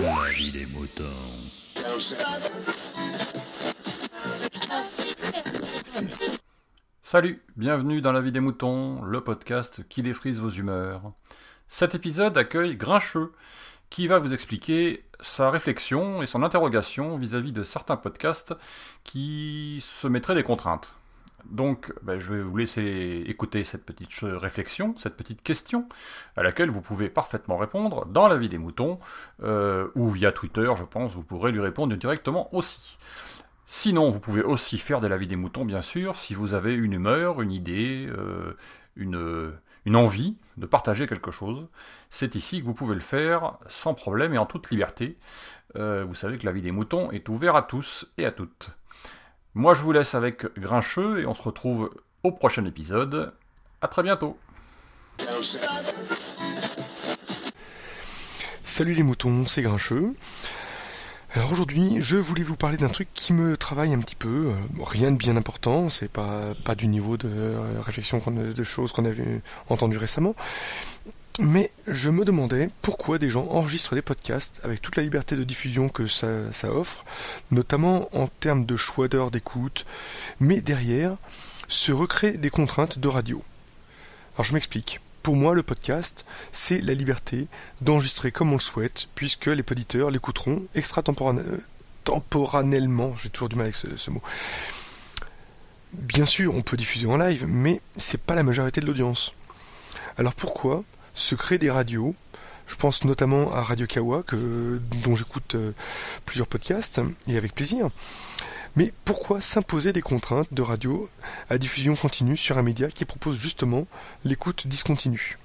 La vie des moutons. Salut, bienvenue dans La vie des moutons, le podcast qui défrise vos humeurs. Cet épisode accueille Grincheux, qui va vous expliquer sa réflexion et son interrogation vis-à-vis de certains podcasts qui se mettraient des contraintes. Donc, ben, je vais vous laisser écouter cette petite réflexion, cette petite question, à laquelle vous pouvez parfaitement répondre dans la vie des moutons, euh, ou via Twitter, je pense, vous pourrez lui répondre directement aussi. Sinon, vous pouvez aussi faire de la vie des moutons, bien sûr, si vous avez une humeur, une idée, euh, une, envie de partager quelque chose. C'est ici que vous pouvez le faire sans problème et en toute liberté. Euh, vous savez que la vie des moutons est ouverte à tous et à toutes. Moi, je vous laisse avec Grincheux et on se retrouve au prochain épisode. À très bientôt. Salut les moutons, c'est Grincheux. Alors aujourd'hui, je voulais vous parler d'un truc qui me travaille un petit peu. Euh, rien de bien important, c'est pas, pas du niveau de euh, réflexion de choses qu'on avait entendu récemment. Mais je me demandais pourquoi des gens enregistrent des podcasts avec toute la liberté de diffusion que ça, offre, notamment en termes de choix d'heure d'écoute, mais derrière se recréent des contraintes de radio. Alors je m'explique. Pour moi, le podcast, c'est la liberté d'enregistrer comme on le souhaite, puisque les auditeurs l'écouteront extra-temporellement. J'ai toujours du mal avec ce, mot. Bien sûr, on peut diffuser en live, mais c'est pas la majorité de l'audience. Alors pourquoi se créer des radios Je pense notamment à Radio Kawa, dont j'écoute euh, plusieurs podcasts, et avec plaisir. Mais pourquoi s'imposer des contraintes de radio à diffusion continue sur un média qui propose justement l'écoute discontinue?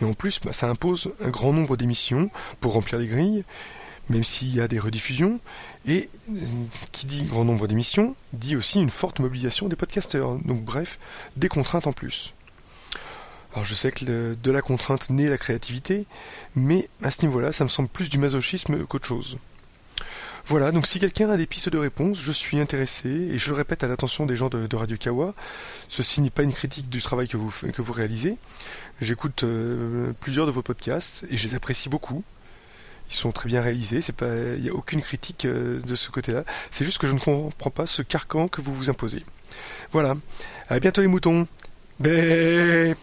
Et en plus, bah, ça impose un grand nombre d'émissions pour remplir les grilles, même s'il y a des rediffusions, et euh, qui dit grand nombre d'émissions, dit aussi une forte mobilisation des podcasteurs. Donc bref, des contraintes en plus. Alors je sais que de la contrainte naît la créativité, mais à ce niveau-là, ça me semble plus du masochisme qu'autre chose. Voilà, donc si quelqu'un a des pistes de réponse, je suis intéressé, et je le répète à l'attention des gens de, Radio Kawa, ceci n'est pas une critique du travail que vous, que vous réalisez. J'écoute euh, plusieurs de vos podcasts, et je les apprécie beaucoup. Ils sont très bien réalisés, il n'y a aucune critique euh, de ce côté-là. C'est juste que je ne comprends pas ce carcan que vous vous imposez. Voilà. À bientôt les moutons. Bé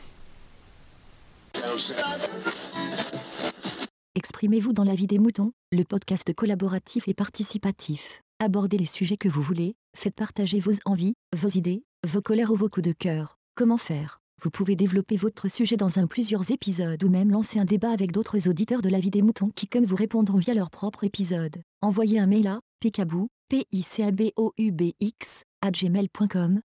Exprimez-vous dans la vie des moutons, le podcast collaboratif et participatif. Abordez les sujets que vous voulez, faites partager vos envies, vos idées, vos colères ou vos coups de cœur. Comment faire? Vous pouvez développer votre sujet dans un plusieurs épisodes ou même lancer un débat avec d'autres auditeurs de la vie des moutons qui comme vous répondront via leur propre épisode. Envoyez un mail à picabou, p i c b o u b